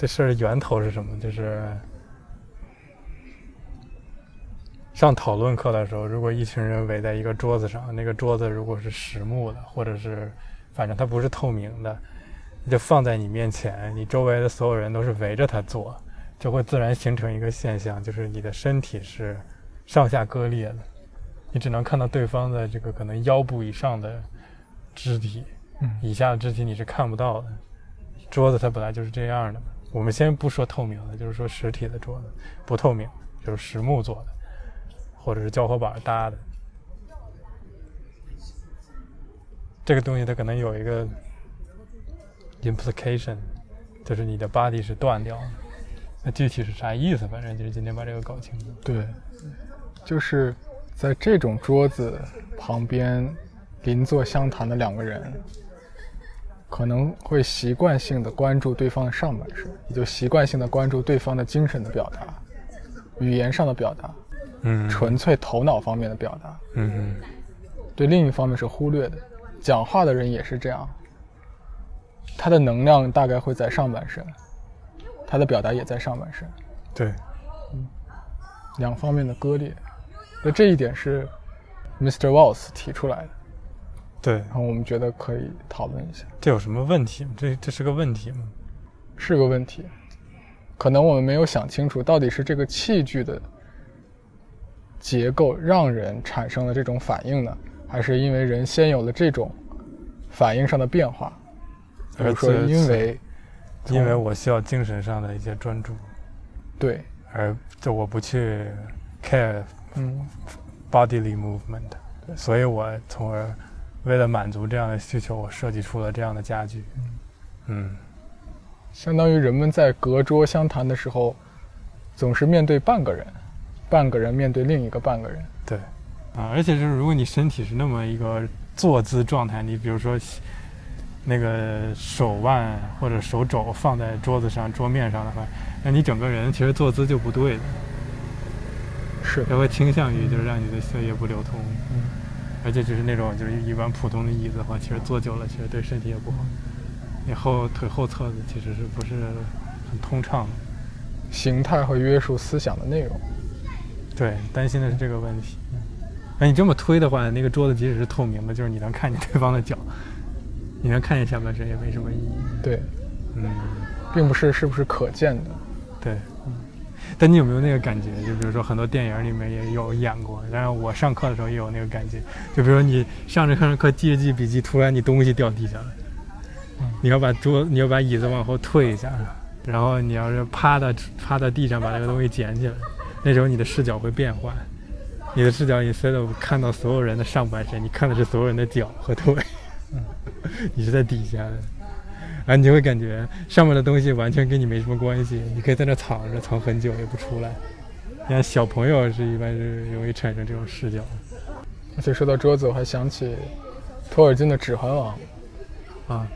这事儿源头是什么？就是上讨论课的时候，如果一群人围在一个桌子上，那个桌子如果是实木的，或者是反正它不是透明的，就放在你面前，你周围的所有人都是围着它坐，就会自然形成一个现象，就是你的身体是上下割裂的，你只能看到对方的这个可能腰部以上的肢体，嗯，以下的肢体你是看不到的。桌子它本来就是这样的。我们先不说透明的，就是说实体的桌子，不透明，就是实木做的，或者是胶合板搭的。这个东西它可能有一个 implication，就是你的 body 是断掉的。那具体是啥意思？反正就是今天把这个搞清楚。对，就是在这种桌子旁边邻座相谈的两个人。可能会习惯性的关注对方的上半身，也就习惯性的关注对方的精神的表达，语言上的表达，嗯，纯粹头脑方面的表达，嗯嗯，对另一方面是忽略的。讲话的人也是这样，他的能量大概会在上半身，他的表达也在上半身，对，嗯，两方面的割裂，那这一点是 Mr. Walls 提出来的。对，然后我们觉得可以讨论一下，这有什么问题吗？这这是个问题吗？是个问题，可能我们没有想清楚，到底是这个器具的结构让人产生了这种反应呢，还是因为人先有了这种反应上的变化？比如说，因为因为我需要精神上的一些专注，对，而就我不去 care，嗯，bodily movement，所以我从而。为了满足这样的需求，我设计出了这样的家具。嗯，相当于人们在隔桌相谈的时候，总是面对半个人，半个人面对另一个半个人。对，啊，而且就是如果你身体是那么一个坐姿状态，你比如说那个手腕或者手肘放在桌子上桌面上的话，那你整个人其实坐姿就不对的。是，它会倾向于就是让你的血液不流通。嗯。而且就是那种就是一般普通的椅子的话，其实坐久了其实对身体也不好。你后腿后侧的其实是不是很通畅的？形态和约束思想的内容。对，担心的是这个问题。哎你这么推的话，那个桌子即使是透明的，就是你能看见对方的脚，你能看见下半身也没什么意义。对，嗯，并不是是不是可见的。对。但你有没有那个感觉？就比如说很多电影里面也有演过，然后我上课的时候也有那个感觉。就比如说你上着课课记着记笔记，突然你东西掉地下了，你要把桌你要把椅子往后退一下，然后你要是趴在趴在地上把那个东西捡起来，那时候你的视角会变换，你的视角 instead of 看到所有人的上半身，你看的是所有人的脚和腿，你是在底下的。啊，你就会感觉上面的东西完全跟你没什么关系，你可以在那藏着，藏很久也不出来。你看小朋友是一般是容易产生这种视角。而且说到桌子，我还想起托尔金的《指环王》啊，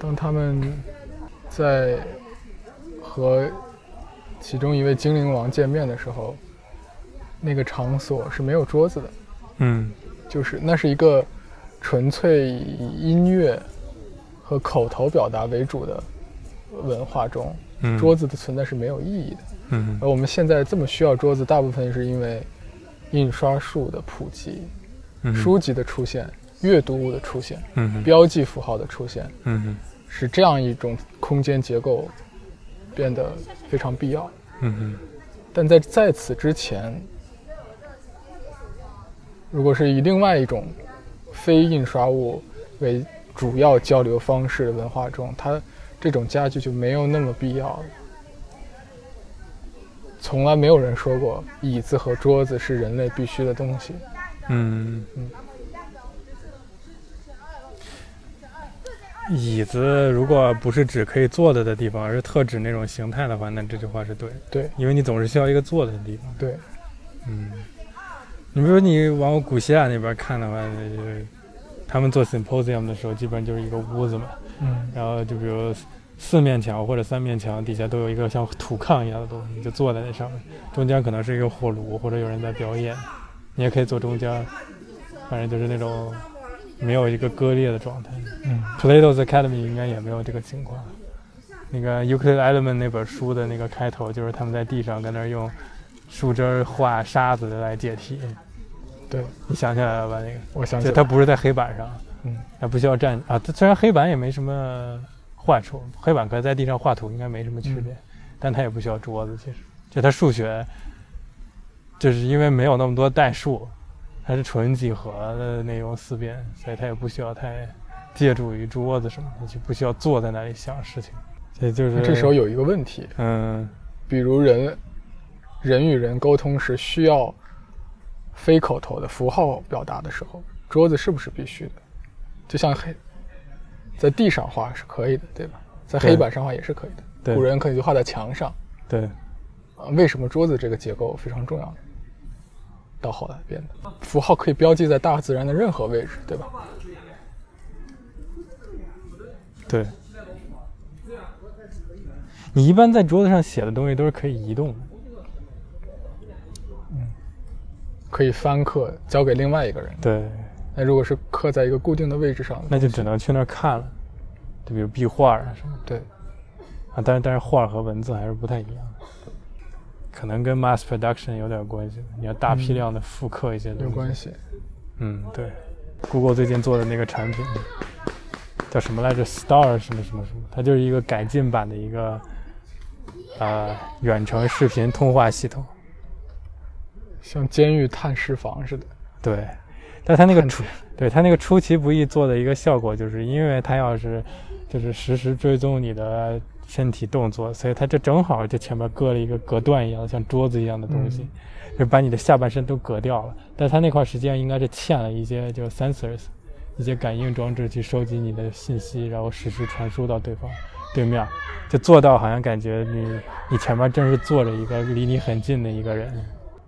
当他们在和其中一位精灵王见面的时候，那个场所是没有桌子的，嗯，就是那是一个纯粹以音乐。和口头表达为主的文化中，嗯、桌子的存在是没有意义的。嗯，而我们现在这么需要桌子，大部分是因为印刷术的普及、嗯、书籍的出现、阅读物的出现、嗯、标记符号的出现，嗯，使这样一种空间结构变得非常必要。嗯，但在在此之前，如果是以另外一种非印刷物为主要交流方式的文化中，它这种家具就没有那么必要了。从来没有人说过椅子和桌子是人类必须的东西。嗯嗯。椅子如果不是指可以坐的的地方，而是特指那种形态的话，那这句话是对的。对，因为你总是需要一个坐的地方。对。嗯。你比如说你往古希腊那边看的话，那就是。他们做 symposium 的时候，基本上就是一个屋子嘛，嗯，然后就比如四面墙或者三面墙底下都有一个像土炕一样的东西，你就坐在那上面，中间可能是一个火炉或者有人在表演，你也可以坐中间，反正就是那种没有一个割裂的状态。嗯，Plato's Academy 应该也没有这个情况。那个 Euclid Element 那本书的那个开头，就是他们在地上跟那儿用树枝画沙子来解题。对，你想起来了吧？那个，我想起来，就它不是在黑板上，嗯，它不需要站啊。它虽然黑板也没什么坏处，黑板可在地上画图应该没什么区别，嗯、但它也不需要桌子。其实，就它数学，就是因为没有那么多代数，它是纯几何的那种思辨，所以它也不需要太借助于桌子什么的，就不需要坐在那里想事情。所以就是这时候有一个问题，嗯，比如人人与人沟通时需要。非口头的符号表达的时候，桌子是不是必须的？就像黑，在地上画是可以的，对吧？在黑板上画也是可以的。对，古人可以就画在墙上。对。啊，为什么桌子这个结构非常重要？到后来变的符号可以标记在大自然的任何位置，对吧？对。你一般在桌子上写的东西都是可以移动的。可以翻刻交给另外一个人。对，那如果是刻在一个固定的位置上，那就只能去那儿看了。就比如壁画啊什么。对。啊，但是但是画和文字还是不太一样，可能跟 mass production 有点关系。你要大批量的复刻一些东西。有关系。嗯，对。Google 最近做的那个产品叫什么来着？Star 什么什么什么？它就是一个改进版的一个呃远程视频通话系统。像监狱探视房似的，对，但他那个出，对他那个出其不意做的一个效果，就是因为他要是就是实时追踪你的身体动作，所以他就正好就前面搁了一个隔断一样，像桌子一样的东西，嗯、就把你的下半身都隔掉了。但他那块实际上应该是嵌了一些就 sensors，一些感应装置去收集你的信息，然后实时传输到对方对面，就做到好像感觉你你前面正是坐着一个离你很近的一个人。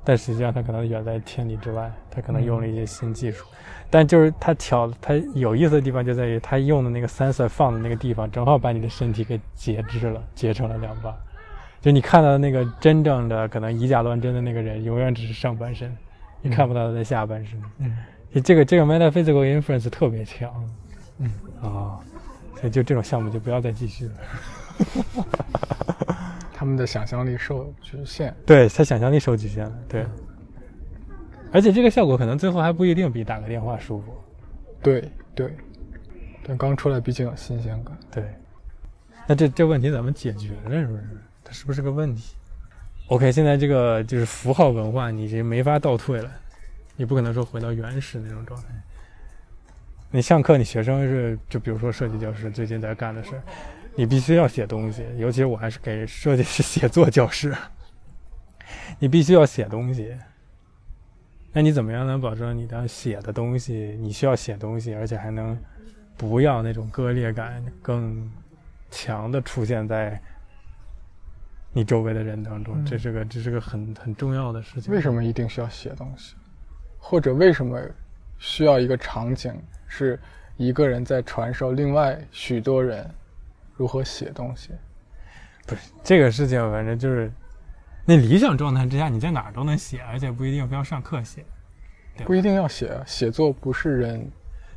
但实际上，他可能远在千里之外，他可能用了一些新技术。嗯、但就是他巧，他有意思的地方就在于，他用的那个 sensor 放的那个地方，正好把你的身体给截肢了，截成了两半。就你看到的那个真正的可能以假乱真的那个人，永远只是上半身，你看不到他的下半身。嗯，这个这个 metaphysical inference 特别强。嗯啊、哦，所以就这种项目就不要再继续了。他们的想象力受局限，对，他想象力受局限了，对。而且这个效果可能最后还不一定比打个电话舒服。对对，但刚出来毕竟有新鲜感。对。那这这问题怎么解决呢？是不是？它是不是个问题？OK，现在这个就是符号文化，你这没法倒退了，你不可能说回到原始那种状态。你上课，你学生是就比如说设计教师最近在干的事。你必须要写东西，尤其我还是给设计师写作教师。你必须要写东西，那你怎么样能保证你的写的东西？你需要写东西，而且还能不要那种割裂感更强的出现在你周围的人当中？这是个这是个很很重要的事情。为什么一定需要写东西？或者为什么需要一个场景是一个人在传授另外许多人？如何写东西？不是这个事情，反正就是那理想状态之下，你在哪儿都能写，而且不一定非要上课写。不一定要写，写作不是人。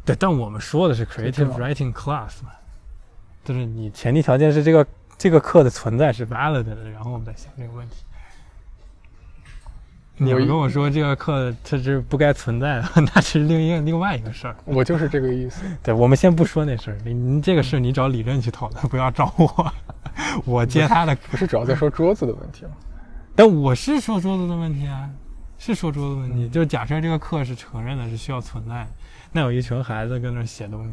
对，但我们说的是 creative writing class 嘛，就是你前提条件是这个这个课的存在是 valid 的，然后我们再想这个问题。你要跟我说这个课它是不该存在的，那是另一个另外一个事儿。我就是这个意思。对，我们先不说那事儿，你你这个事你找李任去讨论，不要找我，我接他的。不是主要在说桌子的问题吗？但我是说桌子的问题啊，是说桌子问题。就假设这个课是承认的，是需要存在的，那有一群孩子跟那写东西，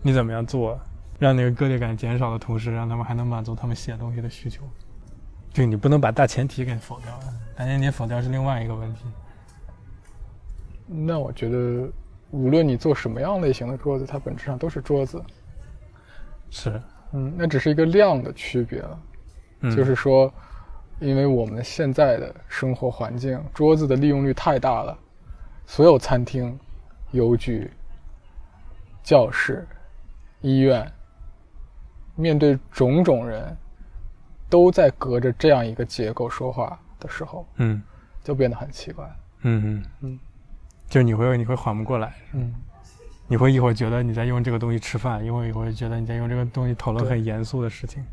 你怎么样做，让那个割裂感减少的同时，让他们还能满足他们写东西的需求？就你不能把大前提给否掉了，大前提否掉是另外一个问题。那我觉得，无论你做什么样类型的桌子，它本质上都是桌子。是，嗯，那只是一个量的区别了。嗯，就是说，因为我们现在的生活环境，桌子的利用率太大了，所有餐厅、邮局、教室、医院，面对种种人。都在隔着这样一个结构说话的时候，嗯，就变得很奇怪。嗯嗯嗯，就你会你会缓不过来，嗯，你会一会儿觉得你在用这个东西吃饭，一会儿一会儿觉得你在用这个东西讨论很严肃的事情。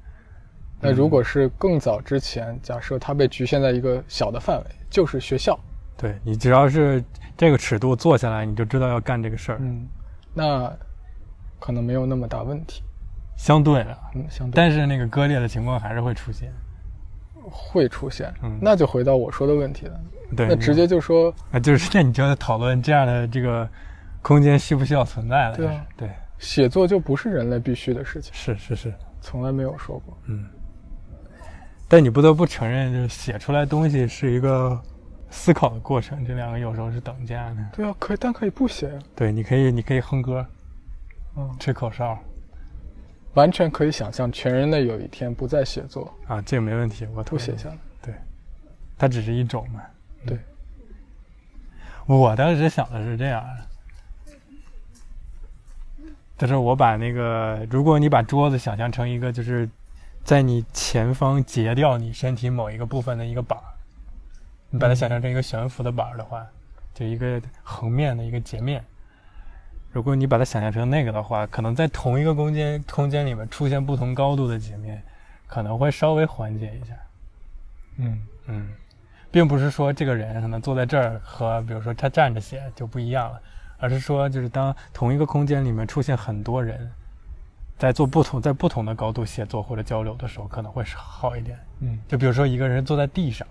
那如果是更早之前，假设它被局限在一个小的范围，就是学校，对，你只要是这个尺度做下来，你就知道要干这个事儿。嗯，那可能没有那么大问题。相对的，嗯，相对，但是那个割裂的情况还是会出现，会出现。嗯，那就回到我说的问题了。对，那直接就说啊，就是那你就在讨论这样的这个空间需不需要存在了？对啊，对，写作就不是人类必须的事情。是是是，从来没有说过。嗯，但你不得不承认，就是写出来东西是一个思考的过程，这两个有时候是等价的。对啊，可以，但可以不写啊。对，你可以，你可以哼歌，嗯，吹口哨，完全可以想象全人类有一天不再写作啊，这个没问题，我都写下来。对，它只是一种嘛。对，我当时想的是这样，就是我把那个，如果你把桌子想象成一个，就是在你前方截掉你身体某一个部分的一个板儿，你把它想象成一个悬浮的板儿的话，就一个横面的一个截面。如果你把它想象成那个的话，可能在同一个空间空间里面出现不同高度的截面，可能会稍微缓解一下。嗯嗯。并不是说这个人可能坐在这儿和比如说他站着写就不一样了，而是说就是当同一个空间里面出现很多人，在做不同在不同的高度写作或者交流的时候，可能会好一点。嗯，就比如说一个人坐在地上，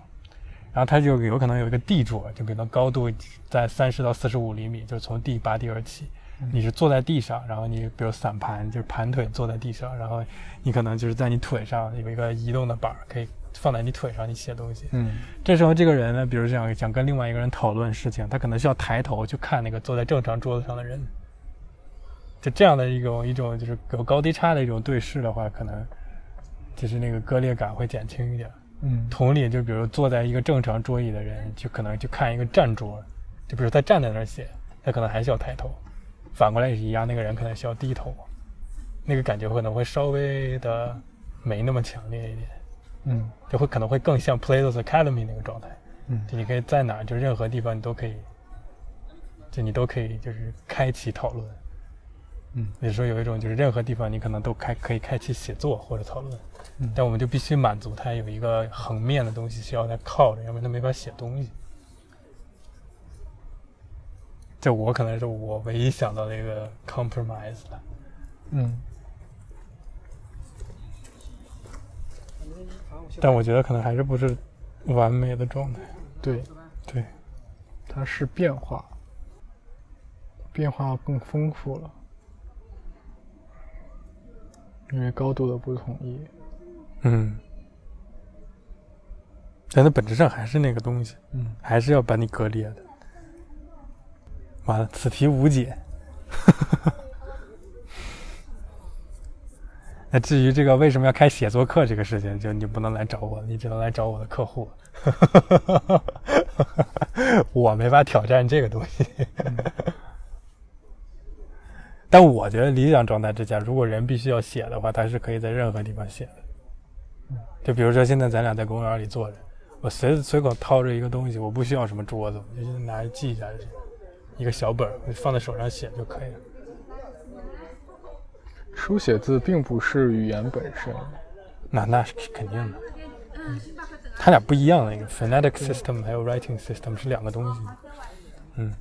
然后他就有可能有一个地桌，就比如高度在三十到四十五厘米，就是从地拔地而起。你是坐在地上，然后你比如散盘，就是盘腿坐在地上，然后你可能就是在你腿上有一个移动的板儿可以。放在你腿上，你写东西。嗯，这时候这个人呢，比如想想跟另外一个人讨论事情，他可能需要抬头去看那个坐在正常桌子上的人。就这样的一种一种就是有高低差的一种对视的话，可能就是那个割裂感会减轻一点。嗯，同理，就比如坐在一个正常桌椅的人，就可能就看一个站桌，就比如他站在那儿写，他可能还需要抬头。反过来也是一样，那个人可能需要低头，那个感觉可能会稍微的没那么强烈一点。嗯，就会可能会更像 Plato's Academy 那个状态，嗯，就你可以在哪，就任何地方你都可以，就你都可以就是开启讨论，嗯，也就是说有一种就是任何地方你可能都开可以开启写作或者讨论，嗯，但我们就必须满足他有一个横面的东西需要他靠着，要不然它没法写东西。这我可能是我唯一想到的一个 compromise 了，嗯。但我觉得可能还是不是完美的状态。对，对，它是变化，变化更丰富了，因为高度的不统一。嗯，但它本质上还是那个东西，嗯，还是要把你割裂的。完了，此题无解。那至于这个为什么要开写作课这个事情，就你不能来找我，你只能来找我的客户。我没法挑战这个东西。但我觉得理想状态之下，如果人必须要写的话，他是可以在任何地方写的。就比如说现在咱俩在公园里坐着，我随随口掏着一个东西，我不需要什么桌子，我就拿着记一下就行，一个小本儿放在手上写就可以了。书写字并不是语言本身，那那是肯定的。嗯，它俩不一样的一个 phonetic system 还有 writing system 是两个东西。嗯。